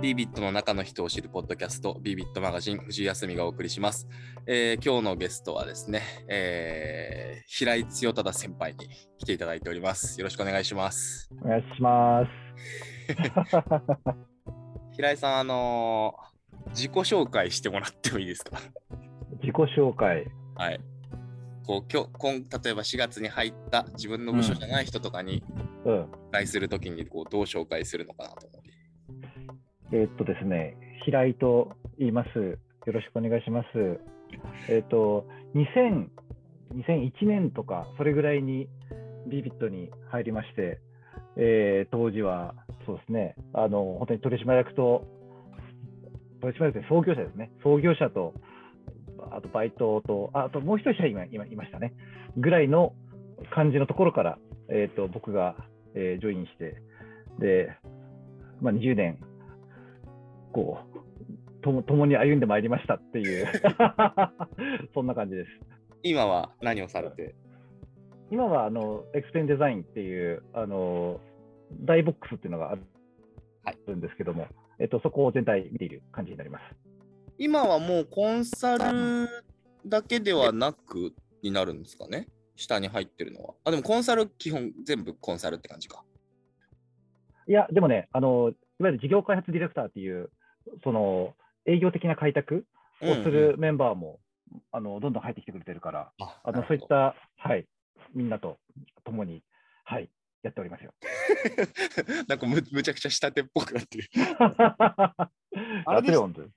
ビビットの中の人を知るポッドキャスト、ビビットマガジン、藤井康美がお送りします。えー今日のゲストはですね、えー平井強忠先輩に来ていただいております。よろしくお願いします。お願いします。平井さん、あのー自己紹介してもらってもいいですか？自己紹介。はい。こう今日今例えば4月に入った自分の部署じゃない人とかにうん。紹介するときにこうどう紹介するのかなと思。えーっとですね、平井と言います。よろしくお願いします。えーっと、2000 2001年とか、それぐらいにビビットに入りまして、えー当時は、そうですね、あの、本当に取締役と、取締役で創業者ですね、創業者と、あとバイトと、ああともう一人社員が今いましたね、ぐらいの感じのところから、えーっと僕が、えージョインして、で、まあ、20年、こう、とも共に歩んでまいりましたっていう、そんな感じです。今は何をされて？今はあのエクスペンデザインっていうあの大ボックスっていうのがあるはいんですけども、えっと、そこを全体見ている感じになります。今はもうコンサルだけではなくになるんですかね？下に入ってるのは。あ、でもコンサル基本全部コンサルって感じか。いや、でもね、あのいわゆる事業開発ディレクターっていう、その営業的な開拓をするメンバーも、あのどんどん入ってきてくれてるから、ああのそういっ。た、はい、みんなと共に、はい、やっておりますよ。なんかむむちゃくちゃ下手っぽくなってる。やってるよ、本当に。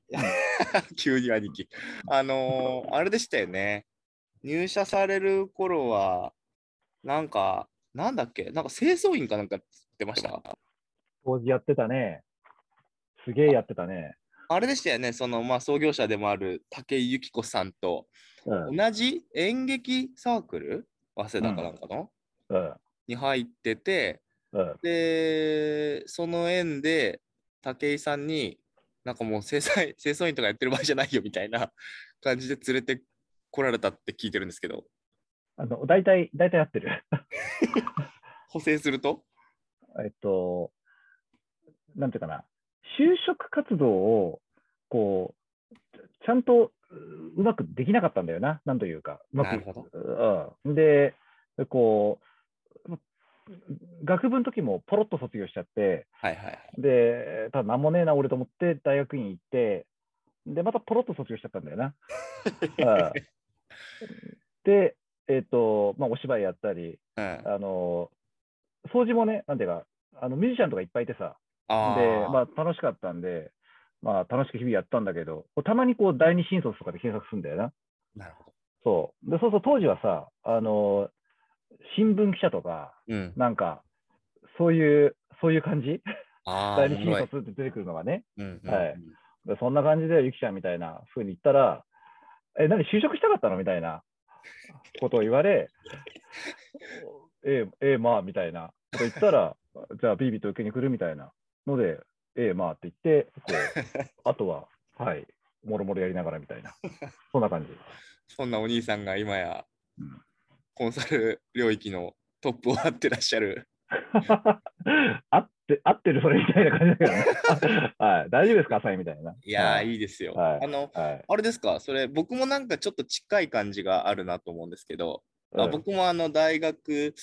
急に兄貴。あのーあれでしたよね。入社される頃は、なんか、なんだっけ？なんか清掃員かなんかってました？当時やってたね。すげえやってたね。あれでしたよね、その、まあ、創業者でもある武井由紀子さんとうん。同じ演劇サークル？早稲田かなんかの、うん。に入ってて、うん。で、その縁で武井さんに、なんかもう清掃 清掃員とかやってる場合じゃないよみたいな感じで連れてこられたって聞いてるんですけど、あの、大体、大体合ってる。補正すると？えっと、なんていうかな、就職活動を、こう、ちゃんとううまくできなかったんだよな、なんというか。うまくうん。で、こう、学部の時もポロッと卒業しちゃって、はいはいはい。で、ただなんもねえな、俺と思って大学院行って、で、またポロッと卒業しちゃったんだよな。うんで、えっ、と、まあ、お芝居やったり、うん、あの、掃除もね、なんていうか、あのミュージシャンとかいっぱいいてさ、あで、ーまあ、楽しかったんで、まあ、楽しく日々やったんだけど、たまにこう、第二新卒とかで検索するんだよな。なるほど。そう。で、そうそう、当時はさ、あの、新聞記者とか、うん。なんか、そういう、そういう感じ？第二新卒って出てくるのがね。うんうんはいでそんな感じで、ゆきちゃんみたいな風に言ったら、え、何、就職したかったの？みたいなことを言われ、ええ、ええ、まあ、みたいなこと言ったら、じゃあ、ビービーと受けに来るみたいなので、ええ、まあって言って、こう、あとは、はい、もろもろやりながらみたいな、そんな感じ。そんなお兄さんが今やうんコンサル領域のトップを張ってらっしゃる。合って、合ってるそれみたいな感じだけどね。はい、大丈夫ですか、浅井みたいな。いやー、はいいいですよ。はいあの、はい。あれですか、それ、僕もなんかちょっと近い感じがあるなと思うんですけど、あうん僕もあの大学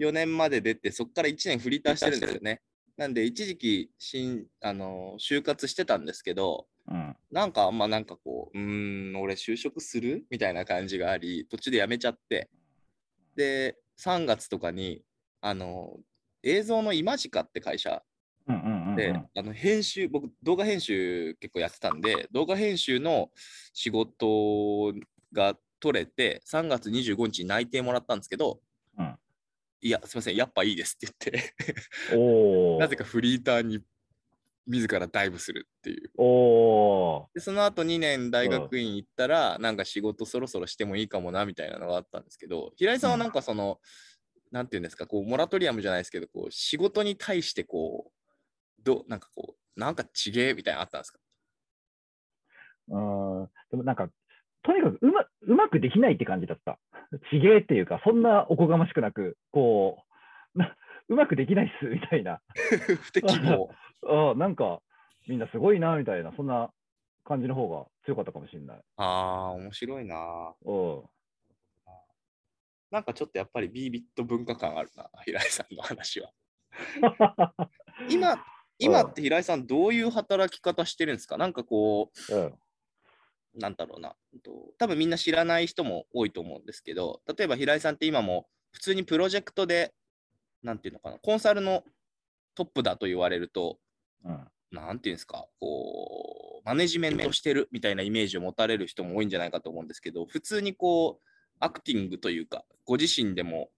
4年まで出て、そこから1年フリーターしてるんですよね。なんで、一時期新あの就活してたんですけど、うん。なんかあんまなんかこう、うーん、俺就職する？みたいな感じがあり、途中で辞めちゃって、で、3月とかに、あの、映像のイマジカって会社。で、あの編集、僕、動画編集結構やってたんで、動画編集の仕事が取れて、3月25日に内定もらったんですけど、うんいや、すみません、やっぱいいですって言って、なぜかフリーターに自らダイブするっていう。で、その後2年大学院行ったら、なんか仕事そろそろしてもいいかもなみたいなのがあったんですけど、平井さんはなんかその、なんていうんですか、こう、モラトリアムじゃないですけど、こう、仕事に対してこう、どなんかこう、なんかちげえみたいなのあったんですか？うん。でもなんか、とにかくうまうまくできないって感じだった。ちげえっていうか、そんなおこがましくなく、こう、なうまくできないっすみたいな。不適合。あなんか、みんなすごいなみたいな、そんな感じの方が強かったかもしれない。ああ、面白いな。うん。なんかちょっとやっぱりビービット文化感あるな、平井さんの話は。今、今って平井さん、どういう働き方してるんですか？なんかこうん。う、なんだろうな、多分みんな知らない人も多いと思うんですけど、例えば平井さんって今も普通にプロジェクトで、なんていうのかな、コンサルのトップだと言われると、うん。なんていうんですか、こう、マネジメントしてるみたいなイメージを持たれる人も多いんじゃないかと思うんですけど、普通にこう、アクティングというか、ご自身でも、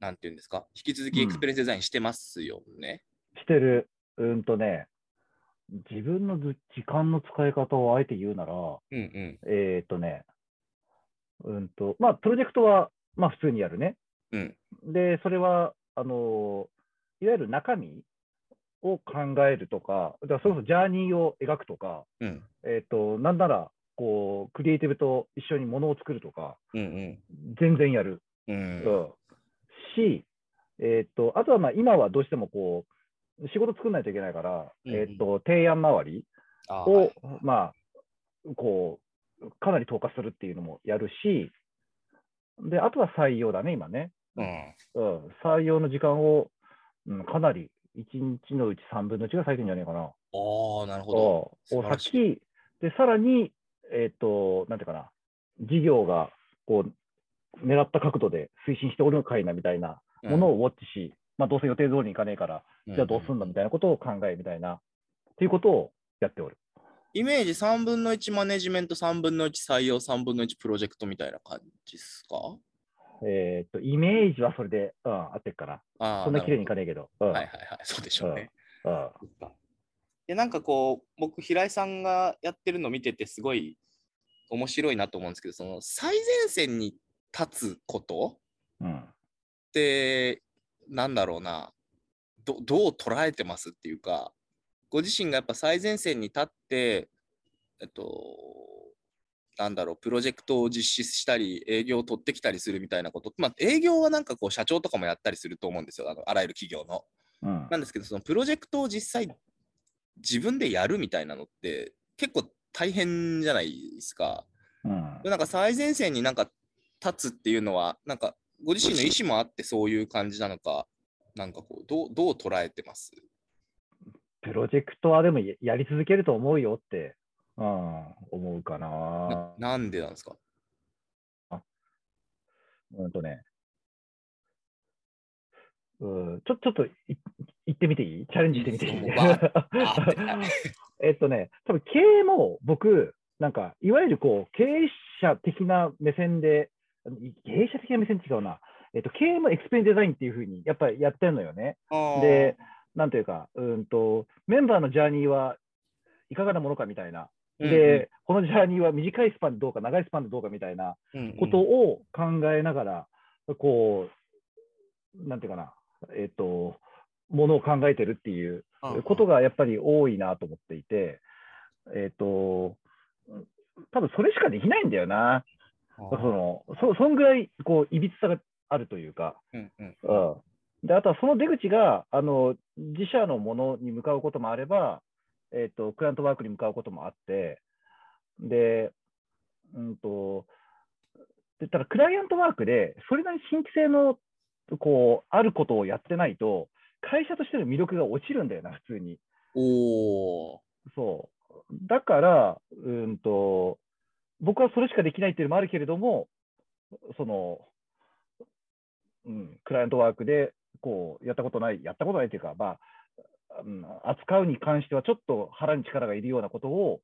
なんていうんですか、引き続きエクスペリエンスデザインしてますよね。してる。うんとね、自分のず時間の使い方をあえて言うなら、うんうん。えーっとね、うんと、まあ、プロジェクトは、まあ、普通にやるね。うん。で、それは、あのいわゆる中身を考えるとか、だからそれこそジャーニーを描くとか、うん。えーっと、なんなら、こう、クリエイティブと一緒にものを作るとか、うん全然やる。うん。う。うんん、し、えーっと、あとはまあ今はどうしてもこう、仕事作んないといけないから、うんうんえーっと、提案周りを、はいまあ、こう、かなり投下するっていうのもやるし、で、あとは採用だね、今ね。うん。うん、採用の時間を、うん、かなり1日のうち3分の1が割いてんじゃないかな。ああ、なるほど。き、で、さらに、えっ、と、なんていうかな、事業が、こう、狙った角度で推進しておるのかいなみたいなものをウォッチし、まあ、どうせ予定通りにいかねえから、じゃあどうすんだみたいなことを考えみたいな、っていうことをやっておる。イメージ3分の1マネジメント、3分の1採用、3分の1プロジェクトみたいな感じですか？えっ、と、イメージはそれで、うん、合ってるかな。ああそんな綺麗にいるかねえけど。うん。はいはいはい、そうでしょうね。うん。でなんかこう僕平井さんがやってるの見ててすごい面白いなと思うんですけどその最前線に立つことうん。ってなんだろうな。どどう捉えてますっていうかご自身がやっぱ最前線に立ってえっとなんだろうプロジェクトを実施したり営業を取ってきたりするみたいなこと。まあ営業はなんかこう社長とかもやったりすると思うんですよ。あのあらゆる企業の。うん。なんですけど、そのプロジェクトを実際自分でやるみたいなのって結構大変じゃないですか。うん。でなんか最前線になんか立つっていうのは、なんかご自身の意思もあってそういう感じなのか、なんかこう、どうどう捉えてます？プロジェクトはでもややり続けると思うよって、うん、思うかな。な。なんでなんですか？うんとね。うん、ちょちょっとい行ってみていい？チャレンジしてみていい？えっとね、多分経営も僕、なんか、いわゆるこう、経営者的な目線で、経営者的な目線違うな。えっと、経営もエクスペリデザインっていうふうに、やっぱりやってるのよね。で、なんというか、うんと、メンバーのジャーニーはいかがなものかみたいな。で、このジャーニーは短いスパンでどうか、長いスパンでどうかみたいなうんうんことを考えながら、こう、なんていうかな、えっ、と、ものを考えてるっていうことがやっぱり多いなと思っていて、えっ、と、多分それしかできないんだよな。そのそそんぐらいこういびつさがあるというか、うんうん。うん、であとはその出口があの自社のものに向かうこともあれば、えっとクライアントワークに向かうこともあって、で、うんと、でただクライアントワークで、それなりに新規性のこうあることをやってないと、会社としての魅力が落ちるんだよな、普通に。おー。そう。だから、うんと、僕はそれしかできないっていうのもあるけれども、その、うん、クライアントワークで、こう、やったことない、やったことないっていうか、まあ、うん、扱うに関してはちょっと腹に力がいるようなことを、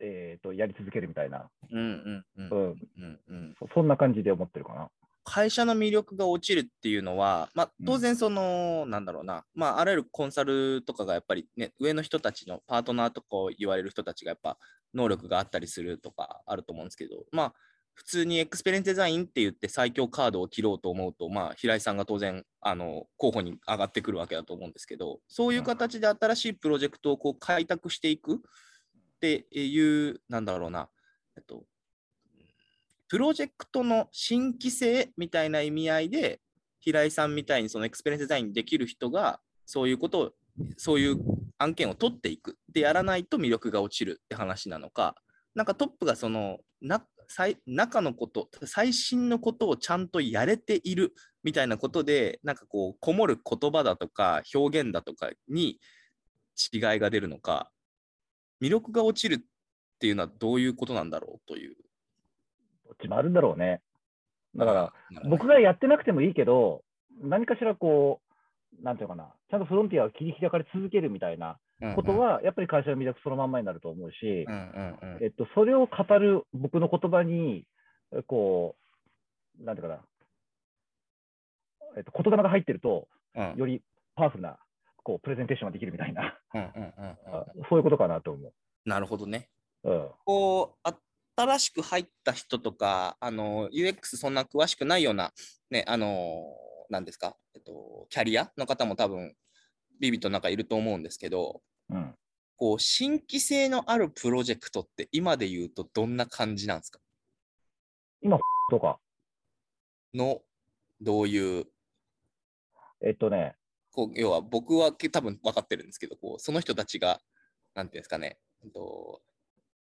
えー、とやり続けるみたいな、うんうんうん。うん、うんうんそそんな感じで思ってるかな。会社の魅力が落ちるっていうのは、まあ、うん。当然その、なんだろうな、まあ、あらゆるコンサルとかがやっぱりね、上の人たちのパートナーとかを言われる人たちがやっぱ能力があったりするとかあると思うんですけど、まあ、普通にエクスペリエンスデザインって言って最強カードを切ろうと思うと、まあ、平井さんが当然、あの、候補に上がってくるわけだと思うんですけど、そういう形で新しいプロジェクトをこう開拓していくっていう、なんだろうな、えっと、プロジェクトの新規性みたいな意味合いで、平井さんみたいにそのエクスペリエンスデザインできる人が、そういうことを、そういう案件を取っていくでやらないと魅力が落ちるって話なのか、なんかトップがそのな最中のこと、最新のことをちゃんとやれているみたいなことで、なんかこう、こもる言葉だとか表現だとかに違いが出るのか、魅力が落ちるっていうのはどういうことなんだろうという。どっちもあるんだろうね。だから、僕がやってなくてもいいけど、何かしらこう、なんていうのかな、ちゃんとフロンティアを切り開かれ続けるみたいなこと、は、やっぱり会社の魅力そのまんまになると思うしうん、うんうんうんえっと、それを語る僕の言葉に、こう、なんていうかな、えっと、言霊が入ってると、うんよりパワフルな、こう、プレゼンテーションができるみたいな、うんうんうんうんあそういうことかなと思なるほどね。う。うん。こう新しく入った人とか、あの UX そんな詳しくないような、ね、あのなんですか、えっと、キャリアの方も多分、ビビットの中いると思うんですけど、うん。こう新規性のあるプロジェクトって今で言うとどんな感じなんですか？とか、の、どういう、えっとね、こう要は僕はけ多分分かってるんですけど、こうその人たちが、なんていうんですかね、えっと、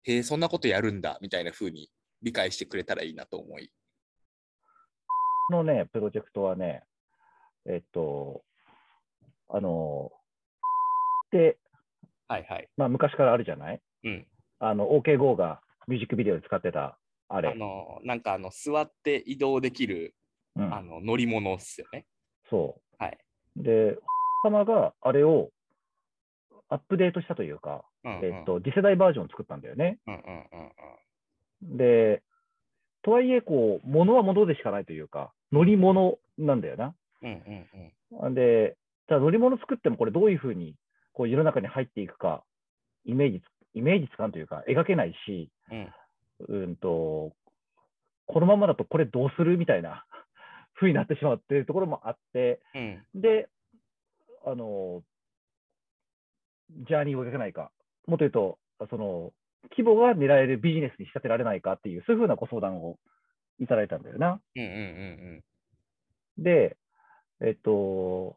へえ、そんなことやるんだみたいな風に理解してくれたらいいなと思い。このね、プロジェクトはね、えっと、あの、で、はいはい。まあ、昔からあるじゃない？うん。あの、OKGO がミュージックビデオで使ってた、あれ。あの、なんかあの、座って移動できる、うんあの、乗り物っすよね。そはい。う。で、様があれをアップデートしたというか、うんうんえっと、次世代バージョンを作ったんだよね。うんうんうんうん。で、とはいえ、こう、物は物でしかないというか、乗り物なんだよな。うんうんうん。で、じゃあ乗り物作ってもこれどういうふうにこう世の中に入っていくか、イメージつ、イメージつかんというか、描けないし、うんうんと、このままだとこれどうするみたいな風になってしまうっていうところもあって、うんで、あの、ジャーニーを描けないか、もっと言うと、その、規模が狙えるビジネスに仕立てられないかっていう、そういうふうなご相談をいただいたんだよな。うんうんうんで、えっと、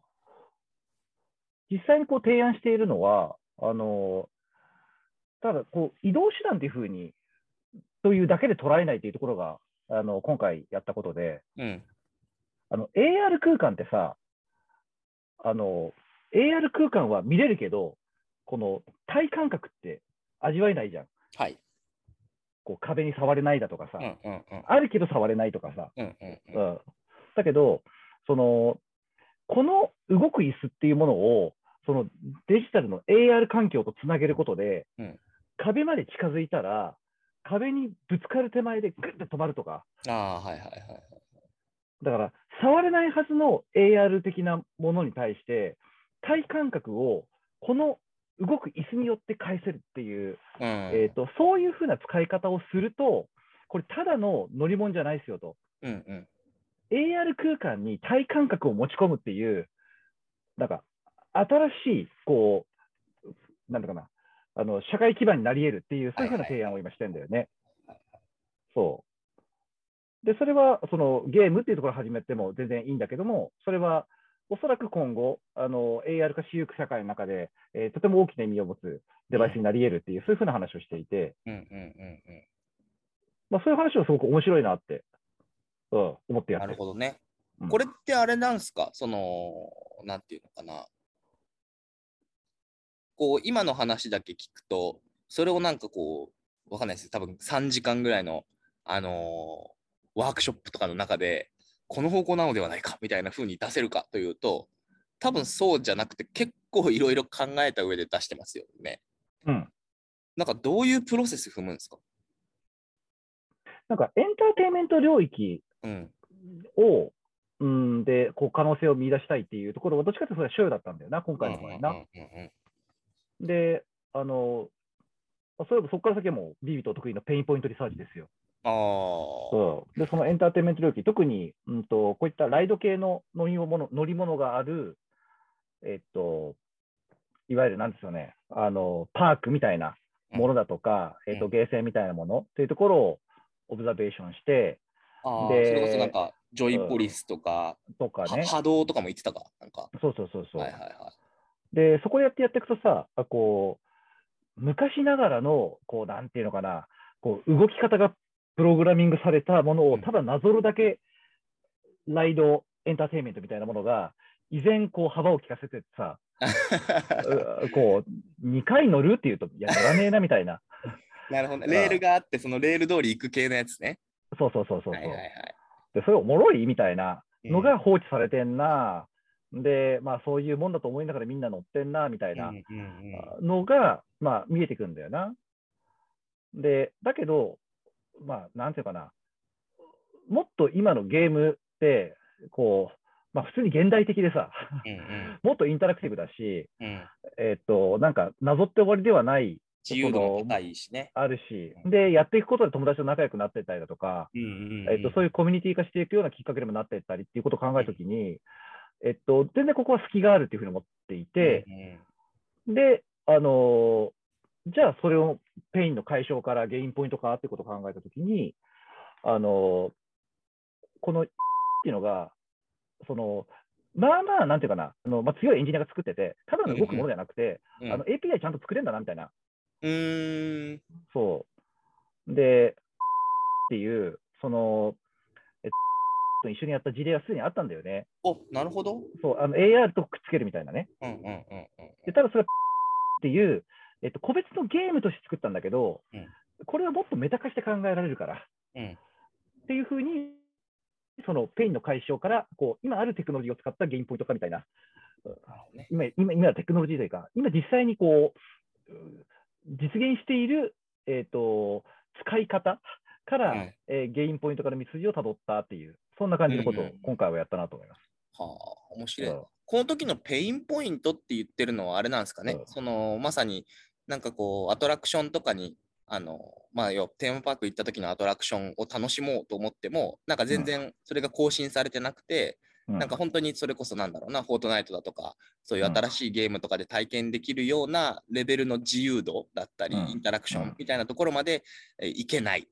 実際にこう提案しているのは、あの、ただこう移動手段というふうに、というだけで捉えないというところが、あの今回やったことで、うん。うん。あの AR 空間ってさ、あの AR 空間は見れるけど、この体感覚って味わえないじゃん。はい。こう壁に触れないだとかさ、うんうんうん。あるけど触れないとかさ、うんうんうん。うん、だけど、その、この動く椅子っていうものを、そのデジタルの AR 環境とつなげることで、うん壁まで近づいたら、壁にぶつかる手前でグッと止まるとか、ああ、はいはいはい。だから、触れないはずの AR 的なものに対して、体感覚をこの動く椅子によって返せるっていう、うん。えー、とそういうふうな使い方をすると、これ、ただの乗り物じゃないですよと。うんうん。AR 空間に体感覚を持ち込むっていう、なんか、新しい、こう、なんだかな、あの、社会基盤になり得るっていう、そういうふうな提案を今してんだよね。そう。で、それは、その、ゲームっていうところから始めても全然いいんだけども、それは、おそらく今後、あの、AR 化しゆく社会の中で、えーとても大きな意味を持つデバイスになり得るっていう、そういうふうな話をしていて、うんうんうんうん。まあ、そういう話はすごく面白いなって、うん、思ってやってる。なるほどね。うんこれってあれなんすか？その、なんていうのかな。こう、今の話だけ聞くと、それをなんかこう、わかんないです多分3時間ぐらいの、あのーワークショップとかの中で、この方向なのではないかみたいな風に出せるかというと、多分そうじゃなくて、結構いろいろ考えた上で出してますよね。うん。なんかどういうプロセス踏むんですか？なんかエンターテインメント領域うん。を、うん、で、こう可能性を見出したいっていうところは、どっちかというとそれは所与だったんだよな、今回の場合な。うんうんうんうんで、あの、そういえばそこから先はもう、ビービット得意のペインポイントリサーチですよ。ああ。そうで、そのエンターテインメント領域、特に、うんと、こういったライド系の乗り物乗り物がある、えっと、いわゆるなんですよね、あの、パークみたいなものだとか、えっと、うんゲーセンみたいなものというところをオブザベーションして、ああ、そでれこそなんか、ジョイポリスとか、とかね、は波動とかも言ってたか、なんか。そうそうそうそう。はいはいはで、そこでやってやっていくとさ、あこう、昔ながらの、こう、なんていうのかな、こう、動き方がプログラミングされたものを、うんただなぞるだけ、ライドエンターテインメントみたいなものが、依然、こう、幅を利かせてさ、うこう、2回乗るっていうと、いや、乗らねえなみたいな。なるほどね。レールがあって、そのレール通り行く系のやつね。そうそうそうそうそう。はいはいはい。で、それおもろいみたいなのうんが放置されてんな。で、まあ、そういうもんだと思いながらみんな乗ってんな、みたいなうんうんうんのが、まあ、見えてくるんだよな。で、だけど、まあ、なんていうかな、もっと今のゲームって、こう、まあ、普通に現代的でさ、うんもっとインタラクティブだし、うん。うんえっと、なんか、なぞって終わりではない、自由度も高いしね。あるし、で、やっていくことで友達と仲良くなってったりだとか、うんうんうん。えっと、そういうコミュニティ化していくようなきっかけにもなっていったりっていうことを考えたときに、えっと、全然ここは隙があるっていうふうに思っていて、で、あのーじゃあそれをペインの解消からゲインポイントかってことを考えたときに、あのーこのっていうのが、その、まあまあ、なんていうかな、あのまあ、強いエンジニアが作ってて、ただの動くものじゃなくて、うんあの API ちゃんと作れるんだなみたいな、うーん。そう。で、っていう、その、えっと、一緒にやった事例はすでにあったんだよね。おなるほど。そう、あの AR とくっつけるみたいなね。うんうんうんうん。で、ただそれはっていう、えっと、個別のゲームとして作ったんだけど、うん。これはもっとメタ化して考えられるから。うん。っていうふうに、そのペインの解消からこう、今あるテクノロジーを使ったゲインポイント化みたいな、ね。今今今はテクノロジーというか、今実際にこう、う実現している、えっと使い方から、はい。えーゲインポイントから道筋をたどったっていう、そんな感じのことをうんうん今回はやったなと思います。はあ、面白い。この時のペインポイントって言ってるのはあれなんですかね。うん。そのまさになんかこうアトラクションとかにあのまあ要はテーマパーク行った時のアトラクションを楽しもうと思ってもなんか全然それが更新されてなくて、うん。なんか本当にそれこそなんだろうな、フォートナイトだとか、そういううん。新しいゲームとかで体験できるようなレベルの自由度だったり、うん。インタラクショうん。ンみたいなところまでえーいけない。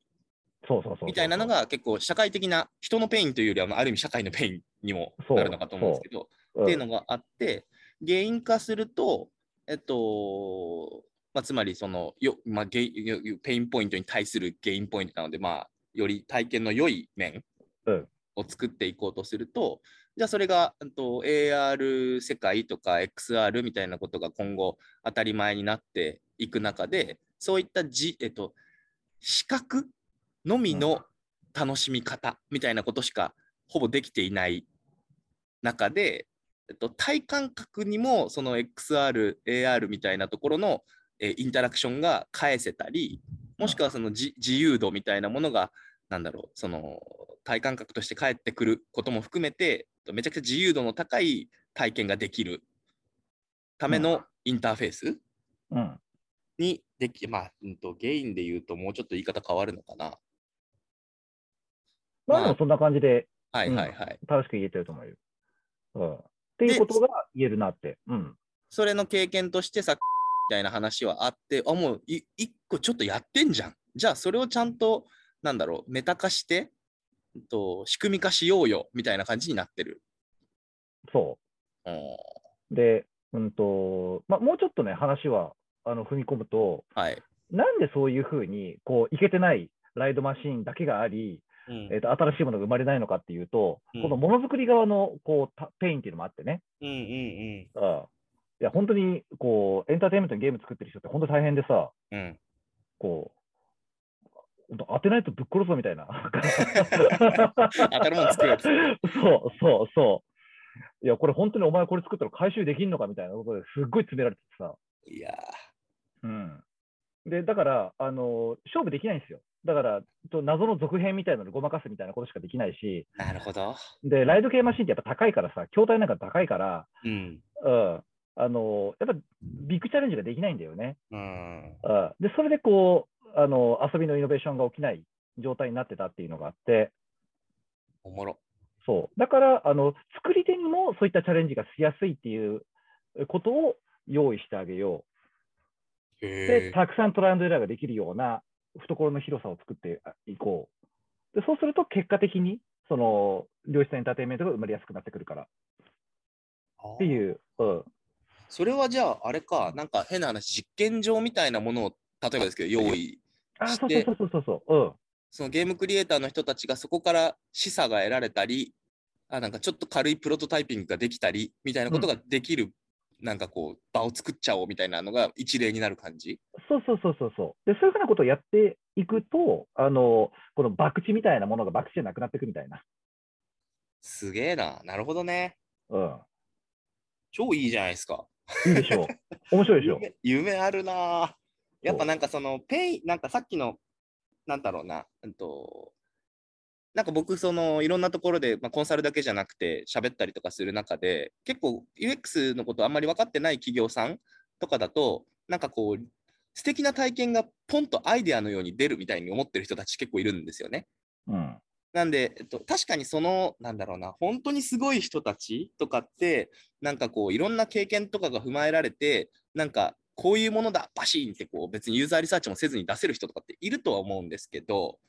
そうそうそうそうみたいなのが結構社会的な人のペインというよりは、まあある意味社会のペインにもなるのかと思うんですけど、うん。っていうのがあって、ゲイン化すると、えっと、まあ、つまりそのよ、まあ、ゲイよペインポイントに対するゲインポイントなので、まあ、より体験の良い面うん。を作っていこうとすると、じゃあそれが、うんと、AR 世界とか XR みたいなことが今後当たり前になっていく中で、そういったじ、えっと、視覚のみの楽しみ方みたいなことしかほぼできていない中で、えっと、体感覚にもその XR、AR みたいなところの、えーインタラクションが返せたり、もしくはそのじ自由度みたいなものが、なんだろう、その体感覚として返ってくることも含めて、めちゃくちゃ自由度の高い体験ができるためうんのインターフェースうんにでき、まあ、うんと、ゲインで言うともうちょっと言い方変わるのかな。まあ、そんな感じではいはいはい。正しく言えてると思うよ。うん、っていうことが言えるなって。うん。それの経験としてさたいな話はあって、あ、もうい一個ちょっとやってんじゃん。じゃあそれをちゃんと、なんだろう、メタ化して、うんと仕組み化しようよみたいな感じになってる。そう。で、うんと、まあ、もうちょっとね、話はあの踏み込むと、はい。なんでそういうふうに、こう、いけてないライドマシーンだけがあり、うんえー、と新しいものが生まれないのかっていうと、うんこのものづくり側のこうたペインっていうのもあってね、うんうんうん、いや本当にこうエンターテインメントにゲーム作ってる人って本当大変でさ、うん。うん。こう、当てないとぶっ殺すぞみたいな。当たるもん作るやつ。そうそうそう。いや、これ本当にお前これ作ったら回収できんのかみたいなことですっごい詰められててさ。いやうん。で、だから、あの勝負できないんですよ。だから、と謎の続編みたいなのでごまかすみたいなことしかできないし、ー、なるほど。で、ライド系マシンってやっぱ高いからさ、筐体なんか高いから、うん。うん。あのやっぱビッグチャレンジができないんだよね。うん。うん。で、それでこう、あの遊びのイノベーションが起きない状態になってたっていうのがあって、おもろ。そう。だから、あの、作り手にもそういったチャレンジがしやすいっていうことを用意してあげよう。で。たくさんトライアンドエラーができるような懐の広さを作っていこう。で、そうすると結果的に、その、良質なエンターテインメントが生まれやすくなってくるからってう。いう、うん。それはじゃあ、あれか、なんか変な話、実験場みたいなものを、例えばですけど、用意あ、そうしてそうそうそうそう。うん。そのゲームクリエイターの人たちがそこから示唆が得られたり、あなんかちょっと軽いプロトタイピングができたりみたいなことができる、なんかこう場を作っちゃおうみたいなのが一例になる感じ？そうそうそうそうそう。で、そういうふうなことをやっていくと、あの、この博打みたいなものが博打じゃなくなっていくみたいな。すげえな。なるほどね。うん。超いいじゃないですか。いいでしょう。面白いでしょ。夢夢あるな。やっぱなんかそのペイなんかさっきのなんだろうな、うんと、なんか僕そのいろんなところで、まあ、コンサルだけじゃなくて喋ったりとかする中で結構 UX のことあんまり分かってない企業さんとかだとなんかこう素敵な体験がポンとアイデアのように出るみたいに思ってる人たち結構いるんですよね。うん。なんで、えっと、確かにその、なんだろうな、本当にすごい人たちとかって、なんかこう、いろんな経験とかが踏まえられて、なんか、こういうものだ、バシーンってこう、別にユーザーリサーチもせずに出せる人とかっているとは思うんですけど、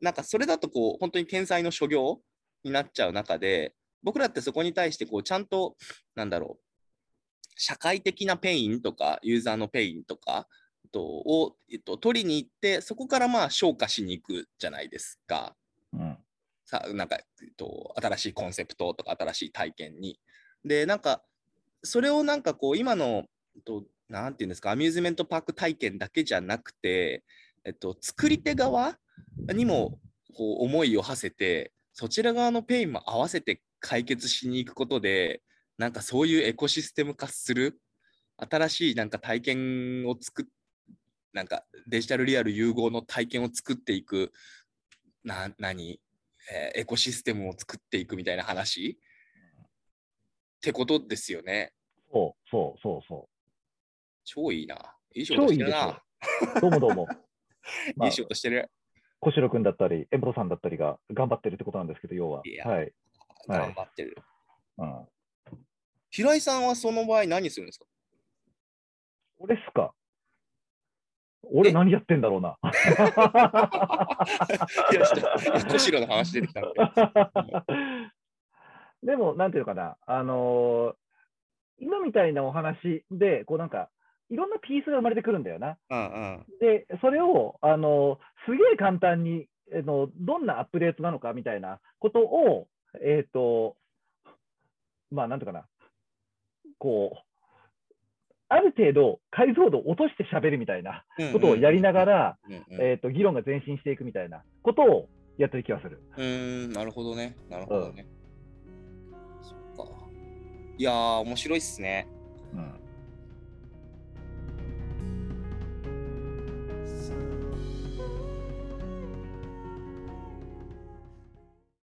なんかそれだとこう、本当に天才の所業になっちゃう中で、僕らってそこに対してこう、ちゃんと、なんだろう、社会的なペインとか、ユーザーのペインとか、とを、えっと、取りに行って、そこからまあ消化しに行くじゃないですか。うん。さなんか、えっと、新しいコンセプトとか新しい体験に。で、なんか、それをなんかこう、今の、えっと、なんていうんですか、アミューズメントパーク体験だけじゃなくて、えっと、作り手側にもこう思いを馳せて、そちら側のペインも合わせて解決しに行くことで、なんかそういうエコシステム化する、新しいなんか体験を作っなんかデジタルリアル融合の体験を作っていく、な、何？えーエコシステムを作っていくみたいな話？ってことですよね。そうそうそうそ超いいな。いい仕事してるな。う。どうもどうも。まあいい仕事してる。小城君だったり、エンブロさんだったりが頑張ってるってことなんですけど、要は。いやはい。はい頑張ってる。うん。平井さんはその場合何するんですか？俺っすか俺え何やってんだろうな。いや、小城の話出てきたので。でも、なんていうのかな、あのー今みたいなお話で、こうなんか、いろんなピースが生まれてくるんだよな。うんうん。で、それを、あのすげえ簡単に、あのどんなアップデートなのかみたいなことを、えっ、と、まあ、なんていうかな、こう、ある程度解像度を落として喋るみたいなことをやりながら、うんうん、えー、と議論が前進していくみたいなことをやってる気がする。うーん、なるほどね。なるほどね。そっか。いやー、面白いっすね。うん